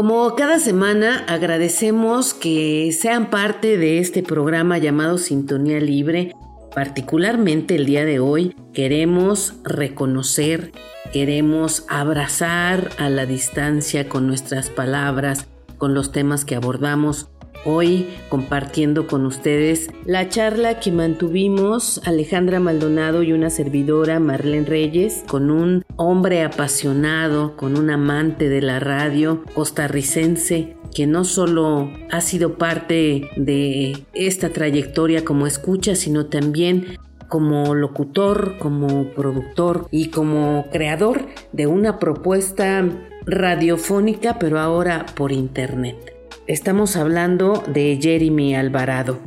Como cada semana, agradecemos que sean parte de este programa llamado Sintonía Libre. Particularmente el día de hoy queremos reconocer Queremos abrazar a la distancia con nuestras palabras, con los temas que abordamos. Hoy compartiendo con ustedes la charla que mantuvimos Alejandra Maldonado y una servidora Marlene Reyes con un hombre apasionado, con un amante de la radio costarricense que no solo ha sido parte de esta trayectoria como escucha, sino también como locutor, como productor y como creador de una propuesta radiofónica, pero ahora por internet. Estamos hablando de Jeremy Alvarado.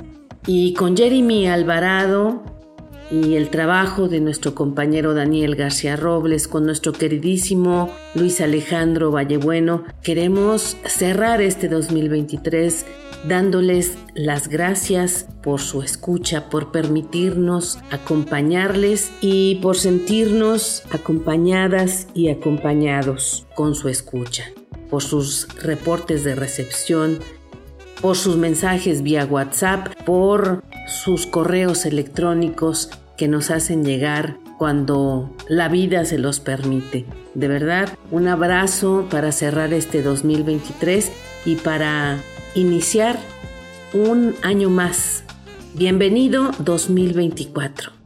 Y con Jeremy Alvarado y el trabajo de nuestro compañero Daniel García Robles con nuestro queridísimo Luis Alejandro Vallebueno, queremos cerrar este 2023 dándoles las gracias por su escucha, por permitirnos acompañarles y por sentirnos acompañadas y acompañados con su escucha, por sus reportes de recepción, por sus mensajes vía WhatsApp, por sus correos electrónicos que nos hacen llegar cuando la vida se los permite. De verdad, un abrazo para cerrar este 2023 y para iniciar un año más. Bienvenido 2024.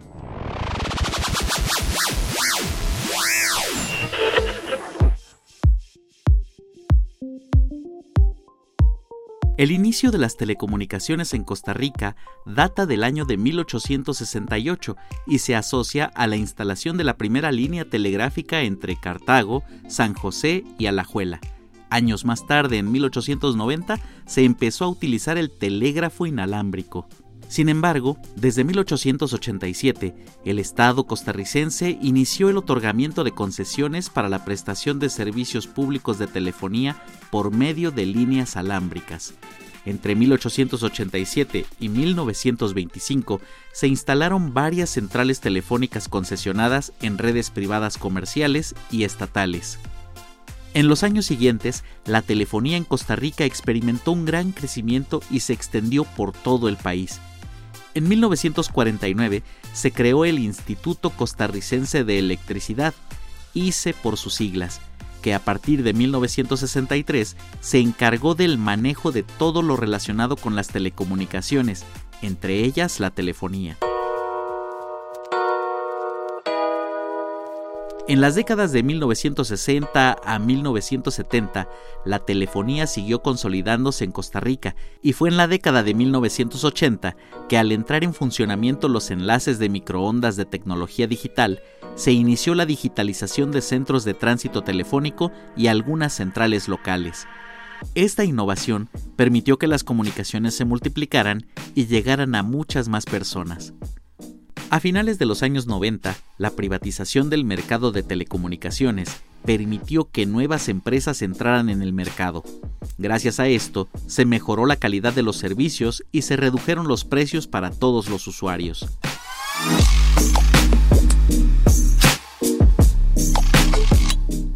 El inicio de las telecomunicaciones en Costa Rica data del año de 1868 y se asocia a la instalación de la primera línea telegráfica entre Cartago, San José y Alajuela Años más tarde, en 1890, se empezó a utilizar el telégrafo inalámbrico. Sin embargo, desde 1887, el Estado costarricense inició el otorgamiento de concesiones para la prestación de servicios públicos de telefonía por medio de líneas alámbricas. Entre 1887 y 1925 se instalaron varias centrales telefónicas concesionadas en redes privadas comerciales y estatales. En los años siguientes, la telefonía en Costa Rica experimentó un gran crecimiento y se extendió por todo el país. En 1949 se creó el Instituto Costarricense de Electricidad, ICE por sus siglas, que a partir de 1963 se encargó del manejo de todo lo relacionado con las telecomunicaciones, entre ellas la telefonía. En las décadas de 1960 a 1970, la telefonía siguió consolidándose en Costa Rica y fue en la década de 1980 que al entrar en funcionamiento los enlaces de microondas de tecnología digital, se inició la digitalización de centros de tránsito telefónico y algunas centrales locales. Esta innovación permitió que las comunicaciones se multiplicaran y llegaran a muchas más personas. A finales de los años 90, la privatización del mercado de telecomunicaciones permitió que nuevas empresas entraran en el mercado. Gracias a esto, se mejoró la calidad de los servicios y se redujeron los precios para todos los usuarios.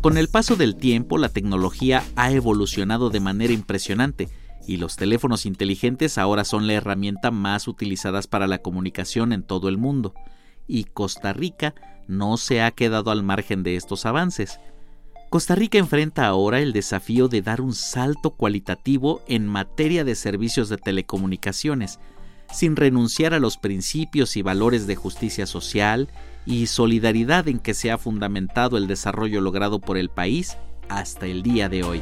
Con el paso del tiempo, la tecnología ha evolucionado de manera impresionante y los teléfonos inteligentes ahora son la herramienta más utilizada para la comunicación en todo el mundo, y Costa Rica no se ha quedado al margen de estos avances. Costa Rica enfrenta ahora el desafío de dar un salto cualitativo en materia de servicios de telecomunicaciones, sin renunciar a los principios y valores de justicia social y solidaridad en que se ha fundamentado el desarrollo logrado por el país hasta el día de hoy.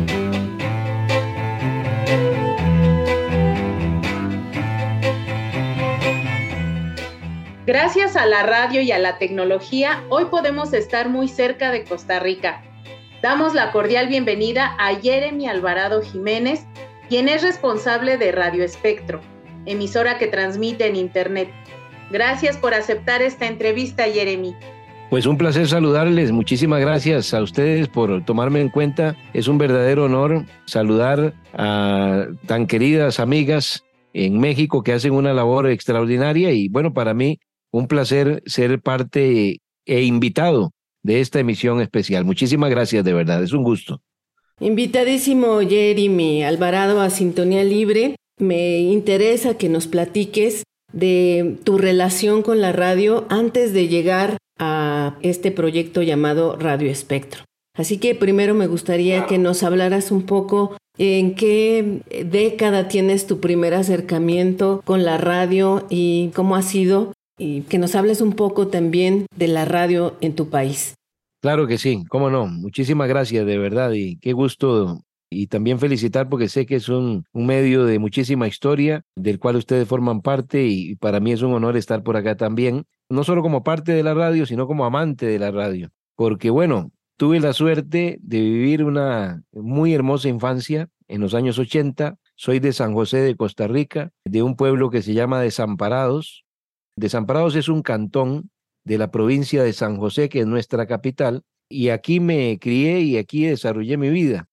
Gracias a la radio y a la tecnología, hoy podemos estar muy cerca de Costa Rica. Damos la cordial bienvenida a Jeremy Alvarado Jiménez, quien es responsable de Radio Espectro, emisora que transmite en Internet. Gracias por aceptar esta entrevista, Jeremy. Pues un placer saludarles. Muchísimas gracias a ustedes por tomarme en cuenta. Es un verdadero honor saludar a tan queridas amigas en México que hacen una labor extraordinaria y bueno, para mí un placer ser parte e invitado de esta emisión especial. Muchísimas gracias, de verdad, es un gusto. Invitadísimo Jeremy Alvarado a Sintonía Libre. Me interesa que nos platiques de tu relación con la radio antes de llegar a este proyecto llamado Radio Espectro. Así que primero me gustaría que nos hablaras un poco en qué década tienes tu primer acercamiento con la radio y cómo ha sido y que nos hables un poco también de la radio en tu país. Claro que sí, cómo no. Muchísimas gracias, de verdad, y qué gusto. Y también felicitar porque sé que es un, medio de muchísima historia, del cual ustedes forman parte y para mí es un honor estar por acá también, no solo como parte de la radio, sino como amante de la radio. Porque bueno, tuve la suerte de vivir una muy hermosa infancia en los años 80. Soy de San José de Costa Rica, de un pueblo que se llama Desamparados, Desamparados es un cantón de la provincia de San José, que es nuestra capital, y aquí me crié y aquí desarrollé mi vida.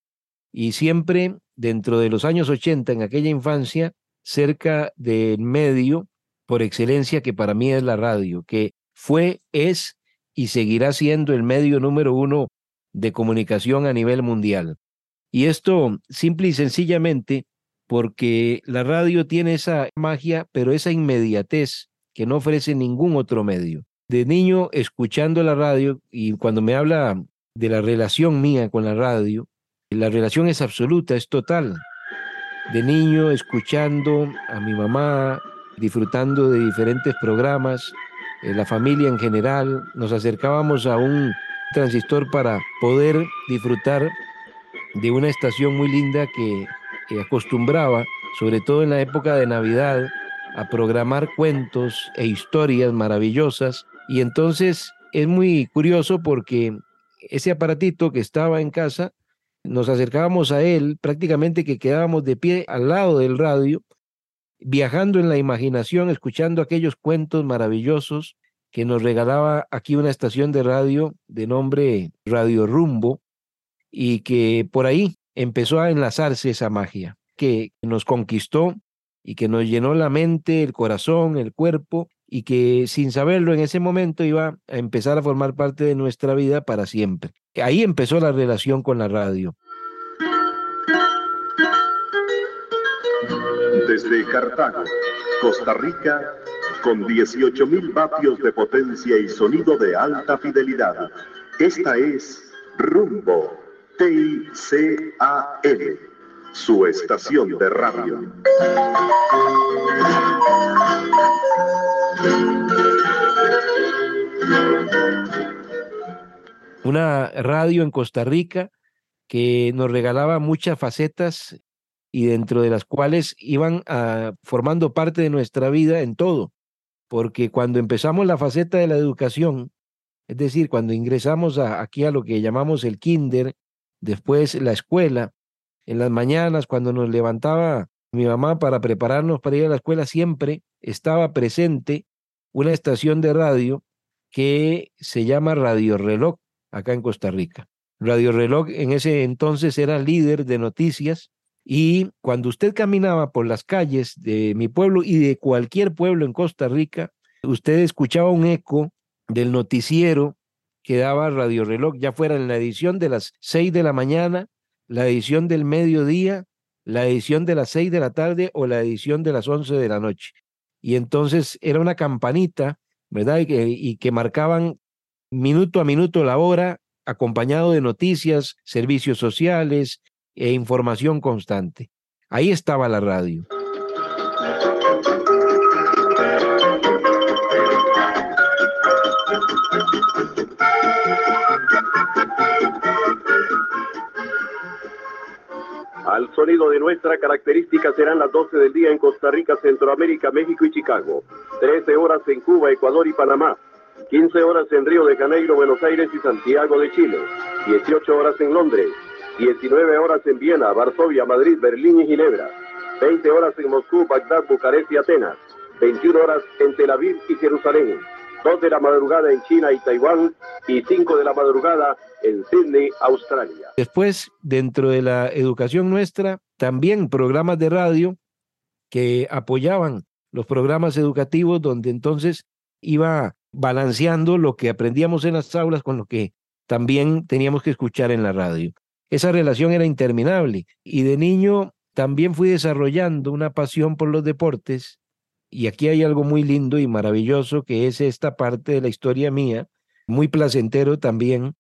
Y siempre dentro de los años 80, en aquella infancia, cerca del medio por excelencia que para mí es la radio, que fue, es y seguirá siendo el medio número uno de comunicación a nivel mundial. Y esto simple y sencillamente porque la radio tiene esa magia, pero esa inmediatez que no ofrece ningún otro medio. De niño escuchando la radio y cuando me habla de la relación mía con la radio, la relación es absoluta, es total. De niño escuchando a mi mamá, disfrutando de diferentes programas, eh, la familia en general, nos acercábamos a un transistor para poder disfrutar de una estación muy linda que acostumbraba, sobre todo en la época de Navidad, a programar cuentos e historias maravillosas. Y entonces es muy curioso porque ese aparatito que estaba en casa, nos acercábamos a él, prácticamente que quedábamos de pie al lado del radio, viajando en la imaginación, escuchando aquellos cuentos maravillosos que nos regalaba aquí una estación de radio de nombre Radio Rumbo y que por ahí empezó a enlazarse esa magia que nos conquistó y que nos llenó la mente, el corazón, el cuerpo y que sin saberlo en ese momento iba a empezar a formar parte de nuestra vida para siempre. Ahí empezó la relación con la radio. Desde Cartago, Costa Rica, con 18.000 vatios de potencia y sonido de alta fidelidad. Esta es Rumbo TICAL su estación de radio. Una radio en Costa Rica que nos regalaba muchas facetas y dentro de las cuales iban a, formando parte de nuestra vida en todo, porque cuando empezamos la faceta de la educación, es decir, cuando ingresamos aquí a lo que llamamos el kinder, después la escuela, en las mañanas, cuando nos levantaba mi mamá para prepararnos para ir a la escuela, siempre estaba presente una estación de radio que se llama Radio Reloj, acá en Costa Rica. Radio Reloj en ese entonces era líder de noticias y cuando usted caminaba por las calles de mi pueblo y de cualquier pueblo en Costa Rica, usted escuchaba un eco del noticiero que daba Radio Reloj, ya fuera en la edición de las seis de la mañana la edición del mediodía, la edición de las seis de la tarde o la edición de las once de la noche. Y entonces era una campanita, ¿verdad? Y que, y que marcaban minuto a minuto la hora, acompañado de noticias, servicios sociales e información constante. Ahí estaba la radio. Sonido de nuestra característica serán las 12 del día en Costa Rica, Centroamérica, México y Chicago. 13 horas en Cuba, Ecuador y Panamá. 15 horas en Río de Janeiro, Buenos Aires y Santiago de Chile. 18 horas en Londres. 19 horas en Viena, Varsovia, Madrid, Berlín y Ginebra. 20 horas en Moscú, Bagdad, Bucarest y Atenas. 21 horas en Tel Aviv y Jerusalén. 2 de la madrugada en China y Taiwán y 5 de la madrugada en Sydney, Australia. Después, dentro de la educación nuestra, también programas de radio que apoyaban los programas educativos donde entonces iba balanceando lo que aprendíamos en las aulas con lo que también teníamos que escuchar en la radio. Esa relación era interminable y de niño también fui desarrollando una pasión por los deportes y aquí hay algo muy lindo y maravilloso que es esta parte de la historia mía, muy placentero también,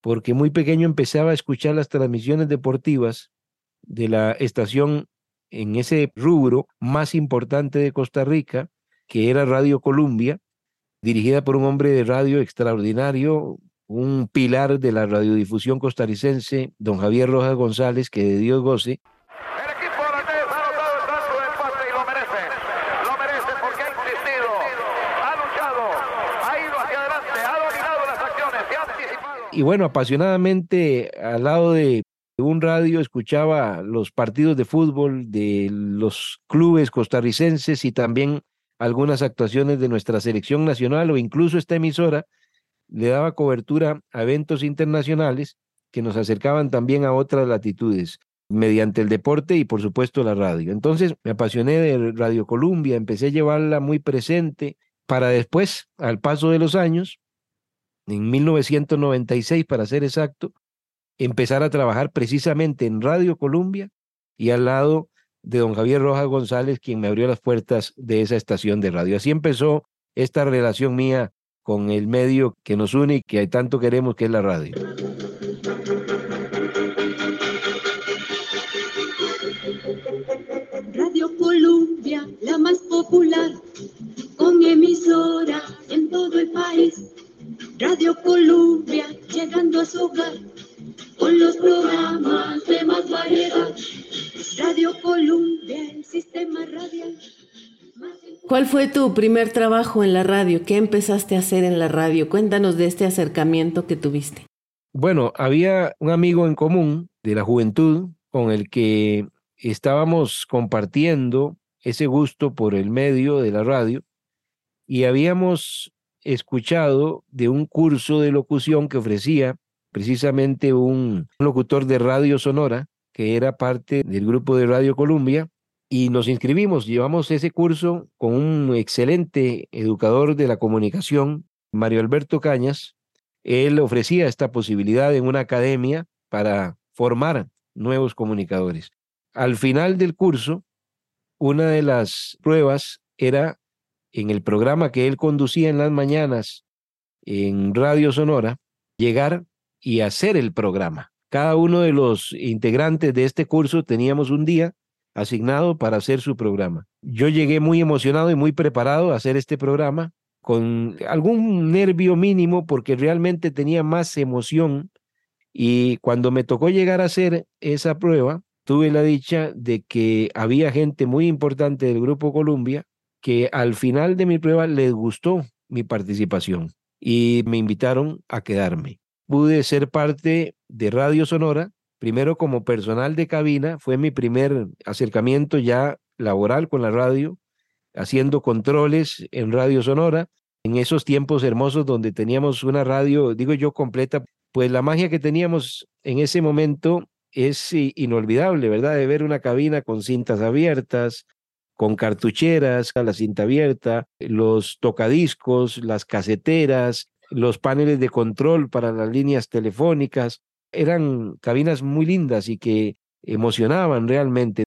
porque muy pequeño empezaba a escuchar las transmisiones deportivas de la estación en ese rubro más importante de Costa Rica, que era Radio Columbia, dirigida por un hombre de radio extraordinario, un pilar de la radiodifusión costarricense, don Javier Rojas González, que de Dios goce, y bueno, apasionadamente al lado de un radio escuchaba los partidos de fútbol de los clubes costarricenses y también algunas actuaciones de nuestra selección nacional o incluso esta emisora le daba cobertura a eventos internacionales que nos acercaban también a otras latitudes mediante el deporte y por supuesto la radio. Entonces me apasioné de Radio Columbia, empecé a llevarla muy presente para después, al paso de los años, en 1996 para ser exacto, empezar a trabajar precisamente en Radio Columbia y al lado de don Javier Rojas González, quien me abrió las puertas de esa estación de radio. Así empezó esta relación mía con el medio que nos une y que tanto queremos, que es la radio. Radio Columbia, la más popular, con emisora en todo el país Radio Columbia, llegando a su hogar, con los programas de más variedad. Radio Columbia, el sistema radial. ¿Cuál fue tu primer trabajo en la radio? ¿Qué empezaste a hacer en la radio? Cuéntanos de este acercamiento que tuviste. Bueno, había un amigo en común de la juventud con el que estábamos compartiendo ese gusto por el medio de la radio y habíamos escuchado de un curso de locución que ofrecía precisamente un locutor de radio sonora que era parte del grupo de Radio Columbia y nos inscribimos, llevamos ese curso con un excelente educador de la comunicación, Mario Alberto Cañas. Él ofrecía esta posibilidad en una academia para formar nuevos comunicadores. Al final del curso, una de las pruebas era en el programa que él conducía en las mañanas en Radio Sonora, llegar y hacer el programa. Cada uno de los integrantes de este curso teníamos un día asignado para hacer su programa. Yo llegué muy emocionado y muy preparado a hacer este programa, con algún nervio mínimo porque realmente tenía más emoción y cuando me tocó llegar a hacer esa prueba, tuve la dicha de que había gente muy importante del Grupo Columbia que al final de mi prueba les gustó mi participación y me invitaron a quedarme. Pude ser parte de Radio Sonora, primero como personal de cabina, fue mi primer acercamiento ya laboral con la radio, haciendo controles en Radio Sonora, en esos tiempos hermosos donde teníamos una radio, digo yo, completa, pues la magia que teníamos en ese momento es inolvidable, ¿verdad? De ver una cabina con cintas abiertas, con cartucheras, la cinta abierta, los tocadiscos, las caseteras, los paneles de control para las líneas telefónicas. Eran cabinas muy lindas y que emocionaban realmente.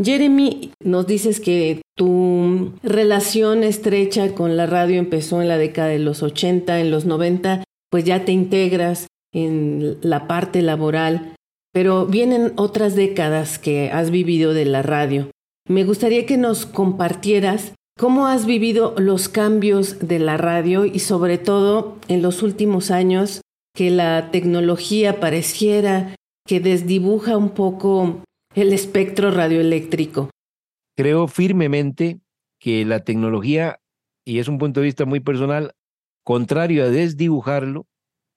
Jeremy, nos dices que tu relación estrecha con la radio empezó en la década de los 80, en los 90, pues ya te integras en la parte laboral, pero vienen otras décadas que has vivido de la radio. Me gustaría que nos compartieras cómo has vivido los cambios de la radio y sobre todo en los últimos años que la tecnología pareciera que desdibuja un poco el espectro radioeléctrico. Creo firmemente que la tecnología, y es un punto de vista muy personal, contrario a desdibujarlo,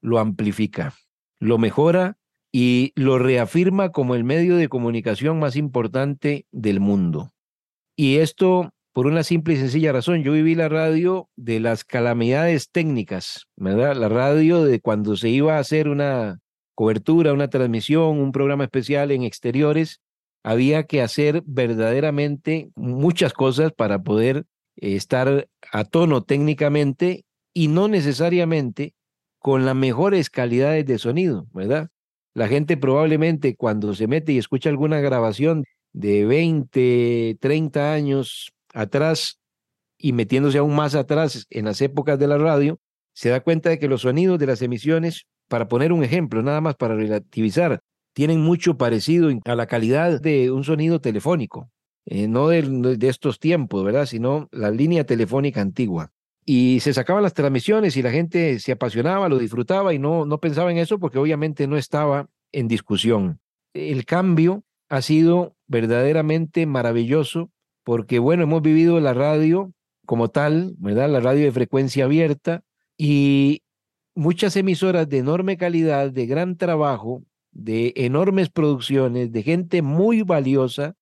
lo amplifica, lo mejora y lo reafirma como el medio de comunicación más importante del mundo. Y esto por una simple y sencilla razón. Yo viví la radio de las calamidades técnicas, ¿verdad? La radio de cuando se iba a hacer una cobertura, una transmisión, un programa especial en exteriores, había que hacer verdaderamente muchas cosas para poder eh, estar a tono técnicamente y no necesariamente con las mejores calidades de sonido, ¿verdad? La gente probablemente cuando se mete y escucha alguna grabación de 20, 30 años atrás y metiéndose aún más atrás en las épocas de la radio, se da cuenta de que los sonidos de las emisiones, para poner un ejemplo, nada más para relativizar, tienen mucho parecido a la calidad de un sonido telefónico, eh, no de, de, estos tiempos, ¿verdad? Sino la línea telefónica antigua. Y se sacaban las transmisiones y la gente se apasionaba, lo disfrutaba y no, no pensaba en eso porque obviamente no estaba en discusión. El cambio ha sido verdaderamente maravilloso porque, bueno, hemos vivido la radio como tal, ¿verdad? La radio de frecuencia abierta y muchas emisoras de enorme calidad, de gran trabajo, de enormes producciones, de gente muy valiosa,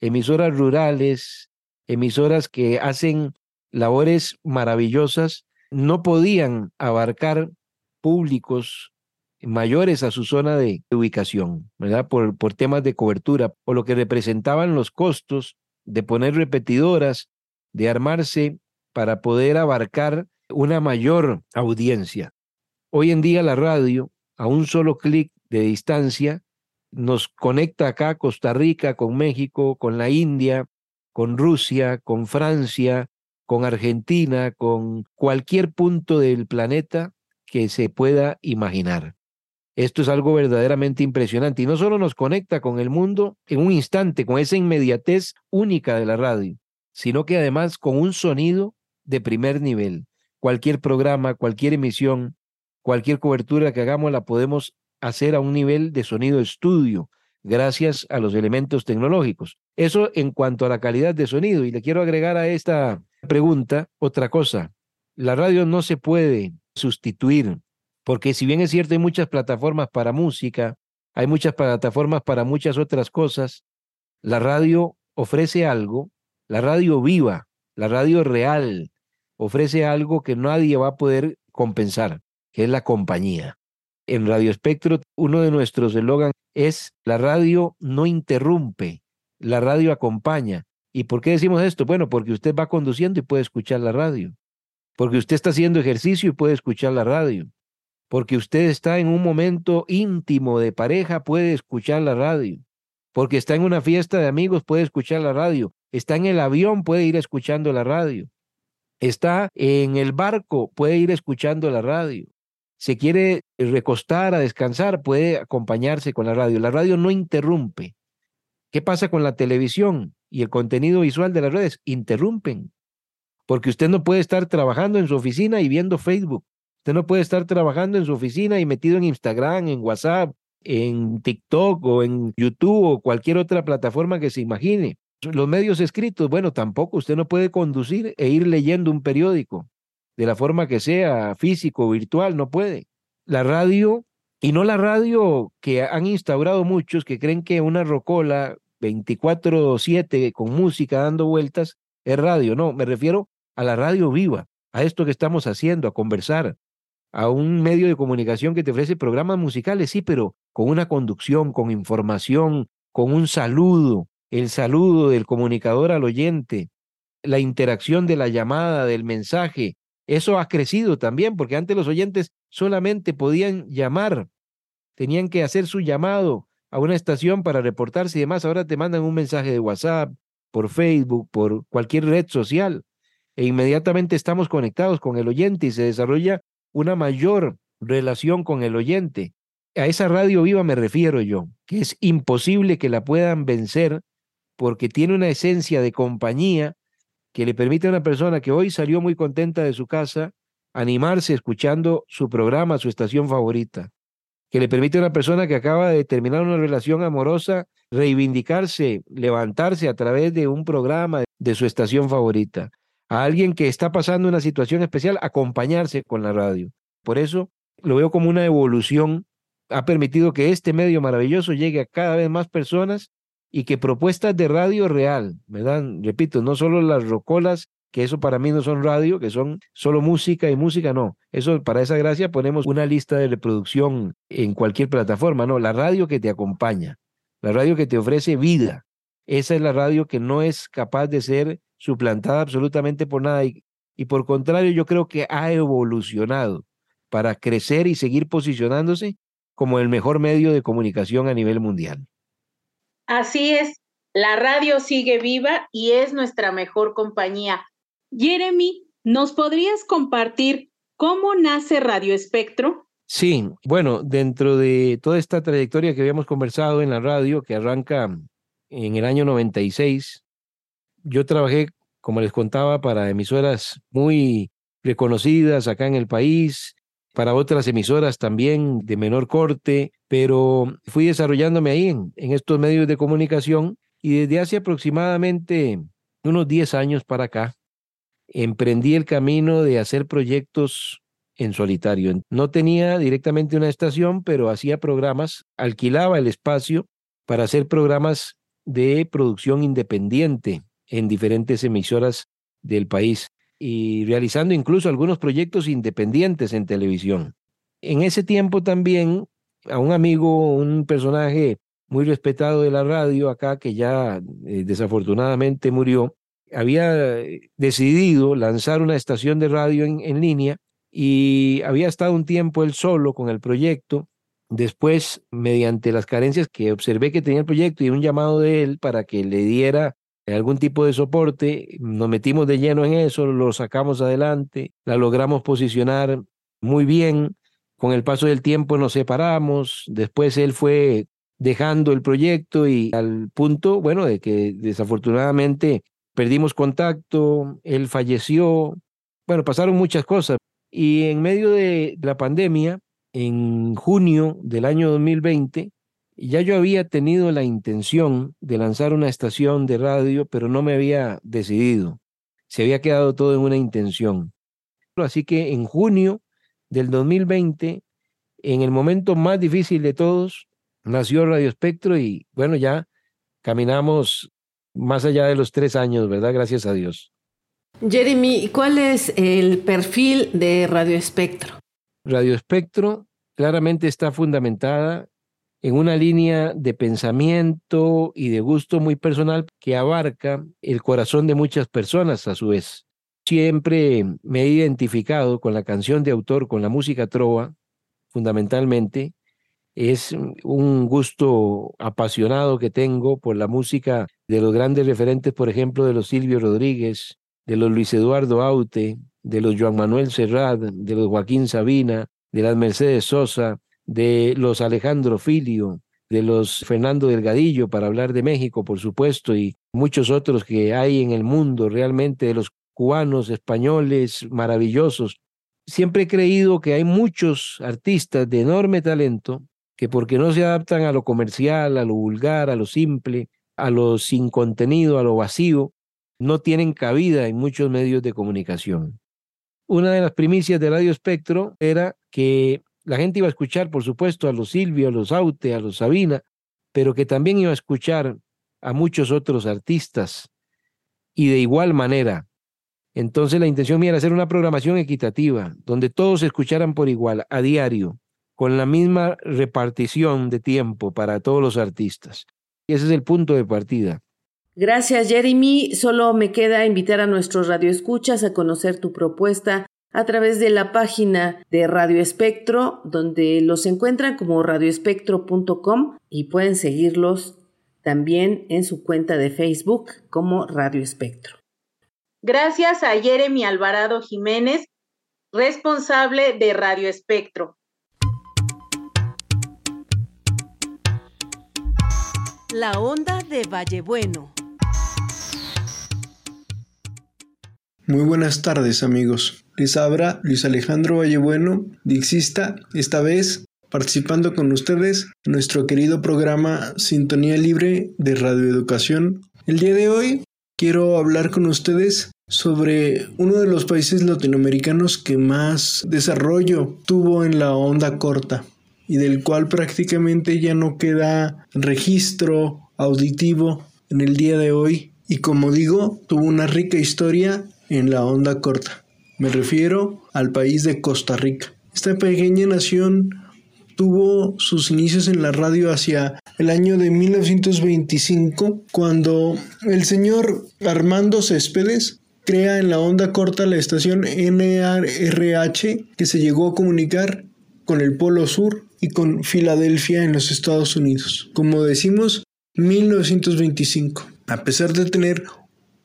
emisoras rurales, emisoras que hacen labores maravillosas, no podían abarcar públicos mayores a su zona de ubicación, ¿verdad? Por, por temas de cobertura, o lo que representaban los costos de poner repetidoras, de armarse para poder abarcar una mayor audiencia. Hoy en día la radio, a un solo clic de distancia, nos conecta acá Costa Rica con México, con la India, con Rusia, con Francia, con Argentina, con cualquier punto del planeta que se pueda imaginar. Esto es algo verdaderamente impresionante y no solo nos conecta con el mundo en un instante, con esa inmediatez única de la radio, sino que además con un sonido de primer nivel. Cualquier programa, cualquier emisión, cualquier cobertura que hagamos la podemos hacer a un nivel de sonido estudio gracias a los elementos tecnológicos. Eso en cuanto a la calidad de sonido. Y le quiero agregar a esta pregunta otra cosa. La radio no se puede sustituir porque si bien es cierto hay muchas plataformas para música, hay muchas plataformas para muchas otras cosas, la radio ofrece algo, la radio viva, la radio real, ofrece algo que nadie va a poder compensar, que es la compañía. En Radio Espectro, uno de nuestros eslogans es la radio no interrumpe, la radio acompaña. ¿Y por qué decimos esto? Bueno, porque usted va conduciendo y puede escuchar la radio, porque usted está haciendo ejercicio y puede escuchar la radio, porque usted está en un momento íntimo de pareja, puede escuchar la radio. Porque está en una fiesta de amigos, puede escuchar la radio. Está en el avión, puede ir escuchando la radio. Está en el barco, puede ir escuchando la radio. Se quiere recostar a descansar, puede acompañarse con la radio. La radio no interrumpe. ¿Qué pasa con la televisión y el contenido visual de las redes? Interrumpen. Porque usted no puede estar trabajando en su oficina y viendo Facebook Usted no puede estar trabajando en su oficina y metido en Instagram, en WhatsApp, en TikTok o en YouTube o cualquier otra plataforma que se imagine. Los medios escritos, bueno, tampoco usted no puede conducir e ir leyendo un periódico de la forma que sea, físico virtual, no puede. La radio, y no la radio que han instaurado muchos que creen que una rocola 24/7 con música dando vueltas es radio, no, me refiero a la radio viva, a esto que estamos haciendo, a conversar, a un medio de comunicación que te ofrece programas musicales, sí, pero con una conducción, con información, con un saludo, el saludo del comunicador al oyente, la interacción de la llamada, del mensaje. Eso ha crecido también, porque antes los oyentes solamente podían llamar, tenían que hacer su llamado a una estación para reportarse y demás. Ahora te mandan un mensaje de WhatsApp, por Facebook, por cualquier red social, e inmediatamente estamos conectados con el oyente y se desarrolla una mayor relación con el oyente. A esa radio viva me refiero yo, que es imposible que la puedan vencer porque tiene una esencia de compañía que le permite a una persona que hoy salió muy contenta de su casa animarse escuchando su programa, su estación favorita. que le permite a una persona que acaba de terminar una relación amorosa reivindicarse, levantarse a través de un programa de su estación favorita. A alguien que está pasando una situación especial, acompañarse con la radio. Por eso lo veo como una evolución. Ha permitido que este medio maravilloso llegue a cada vez más personas y que propuestas de radio real, ¿verdad? Repito, no solo las rocolas que eso para mí no son radio, que son solo música y música, no. Eso para esa gracia ponemos una lista de reproducción en cualquier plataforma, no, la radio que te acompaña, la radio que te ofrece vida. Esa es la radio que no es capaz de ser suplantada absolutamente por nada y, y por contrario yo creo que ha evolucionado para crecer y seguir posicionándose como el mejor medio de comunicación a nivel mundial. Así es, la radio sigue viva y es nuestra mejor compañía. Jeremy, ¿nos podrías compartir cómo nace Radio Espectro? Sí, bueno, dentro de toda esta trayectoria que habíamos conversado en la radio, que arranca en el año 96, yo trabajé, como les contaba, para emisoras muy reconocidas acá en el país, para otras emisoras también de menor corte, pero fui desarrollándome ahí en, estos medios de comunicación y desde hace aproximadamente unos 10 años para acá, emprendí el camino de hacer proyectos en solitario. No tenía directamente una estación, pero hacía programas, alquilaba el espacio para hacer programas de producción independiente en diferentes emisoras del país y realizando incluso algunos proyectos independientes en televisión. En ese tiempo también a un amigo, un personaje muy respetado de la radio acá, que ya eh, desafortunadamente murió, había eh, decidido lanzar una estación de radio en, en línea y había estado un tiempo él solo con el proyecto. Después, mediante las carencias que observé que tenía el proyecto y un llamado de él para que le diera algún tipo de soporte, nos metimos de lleno en eso, lo sacamos adelante, la logramos posicionar muy bien. Con el paso del tiempo nos separamos, después él fue dejando el proyecto y al punto, bueno, de que desafortunadamente perdimos contacto, él falleció, bueno, pasaron muchas cosas. Y en medio de la pandemia, en junio del año 2020, ya yo había tenido la intención de lanzar una estación de radio, pero no me había decidido. Se había quedado todo en una intención. Así que en junio del 2020, en el momento más difícil de todos, nació Radio Espectro y bueno, ya caminamos más allá de los tres años, ¿verdad? Gracias a Dios. Jeremy, ¿cuál es el perfil de Radio Espectro? Radio Espectro claramente está fundamentada en una línea de pensamiento y de gusto muy personal que abarca el corazón de muchas personas a su vez. Siempre me he identificado con la canción de autor, con la música trova, fundamentalmente. Es un gusto apasionado que tengo por la música de los grandes referentes, por ejemplo, de los Silvio Rodríguez, de los Luis Eduardo Aute, de los Joan Manuel Serrat, de los Joaquín Sabina, de las Mercedes Sosa, de los Alejandro Filio, de los Fernando Delgadillo, para hablar de México, por supuesto, y muchos otros que hay en el mundo realmente, de los cubanos, españoles, maravillosos. Siempre he creído que hay muchos artistas de enorme talento que porque no se adaptan a lo comercial, a lo vulgar, a lo simple, a lo sin contenido, a lo vacío, no tienen cabida en muchos medios de comunicación. Una de las primicias de Radio Espectro era que la gente iba a escuchar, por supuesto, a los Silvio, a los Aute, a los Sabina, pero que también iba a escuchar a muchos otros artistas y de igual manera. Entonces la intención mía era hacer una programación equitativa, donde todos escucharan por igual, a diario, con la misma repartición de tiempo para todos los artistas. Y ese es el punto de partida. Gracias, Jeremy. Solo me queda invitar a nuestros radioescuchas a conocer tu propuesta a través de la página de Radio Espectro, donde los encuentran como radioespectro.com y pueden seguirlos también en su cuenta de Facebook como Radio Espectro. Gracias a Jeremy Alvarado Jiménez, responsable de Radio Espectro. La onda de Vallebueno. Muy buenas tardes amigos. Les habla Luis Alejandro Vallebueno, dixista, esta vez participando con ustedes en nuestro querido programa Sintonía Libre de Radioeducación. El día de hoy quiero hablar con ustedes sobre uno de los países latinoamericanos que más desarrollo tuvo en la onda corta y del cual prácticamente ya no queda registro auditivo en el día de hoy y como digo tuvo una rica historia en la onda corta. Me refiero al país de Costa Rica. Esta pequeña nación tuvo sus inicios en la radio hacia el año de 1925, cuando el señor Armando Céspedes crea en la onda corta la estación NRH que se llegó a comunicar con el Polo Sur y con Filadelfia en los Estados Unidos. Como decimos, 1925. A pesar de tener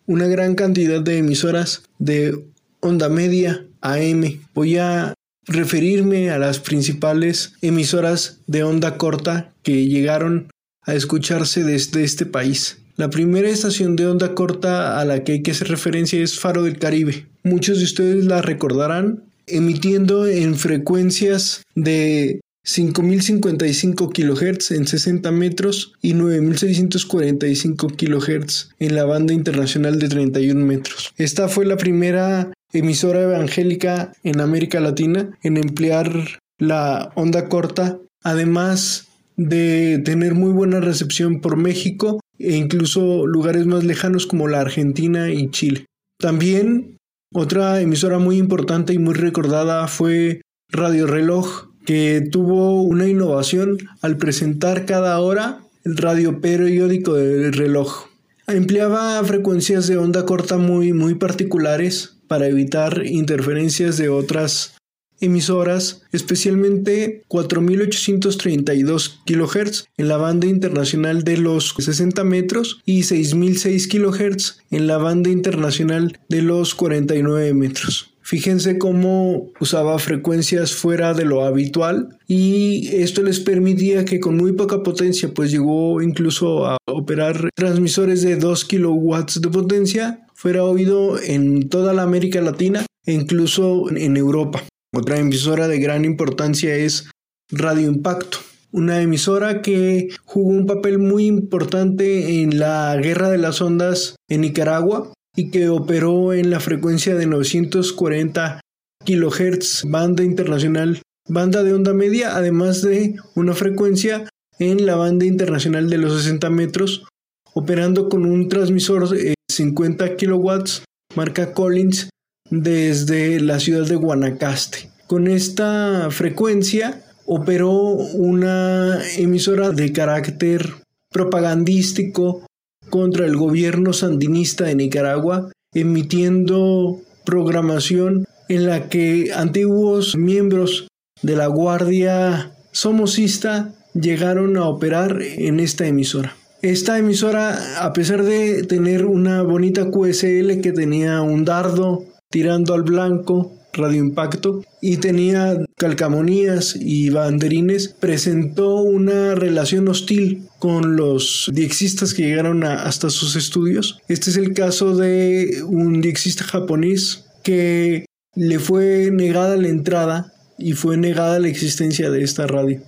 una gran cantidad de emisoras de onda media AM, voy a referirme a las principales emisoras de onda corta que llegaron a escucharse desde este país. La primera estación de onda corta a la que hay que hacer referencia es Faro del Caribe. Muchos de ustedes la recordarán emitiendo en frecuencias de 5055 kHz en 60 metros y 9645 kHz en la banda internacional de 31 metros. Esta fue la primera emisora evangélica en América Latina en emplear la onda corta, además de tener muy buena recepción por México e incluso lugares más lejanos como la Argentina y Chile. También otra emisora muy importante y muy recordada fue Radio Reloj, que tuvo una innovación al presentar cada hora el radio periódico del reloj. Empleaba frecuencias de onda corta muy, muy particulares para evitar interferencias de otras emisoras, especialmente 4832 kHz en la banda internacional de los 60 metros y 6006 kHz en la banda internacional de los 49 metros. Fíjense cómo usaba frecuencias fuera de lo habitual y esto les permitía que con muy poca potencia pues llegó incluso a operar transmisores de 2 kilowatts de potencia fuera oído en toda la América Latina e incluso en Europa. Otra emisora de gran importancia es Radio Impacto, una emisora que jugó un papel muy importante en la Guerra de las Ondas en Nicaragua y que operó en la frecuencia de 940 kHz, banda internacional, banda de onda media, además de una frecuencia en la banda internacional de los 60 metros, operando con un transmisor de 50 kilowatts, marca Collins, desde la ciudad de Guanacaste. Con esta frecuencia operó una emisora de carácter propagandístico contra el gobierno sandinista de Nicaragua, emitiendo programación en la que antiguos miembros de la Guardia Somocista llegaron a operar en esta emisora. Esta emisora, a pesar de tener una bonita QSL que tenía un dardo tirando al blanco, radio impacto, y tenía calcamonías y banderines, presentó una relación hostil con los diexistas que llegaron hasta sus estudios. Este es el caso de un diexista japonés que le fue negada la entrada y fue negada la existencia de esta radio.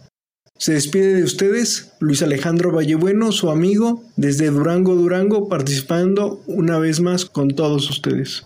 Se despide de ustedes Luis Alejandro Vallebueno, su amigo, desde Durango, Durango, participando una vez más con todos ustedes.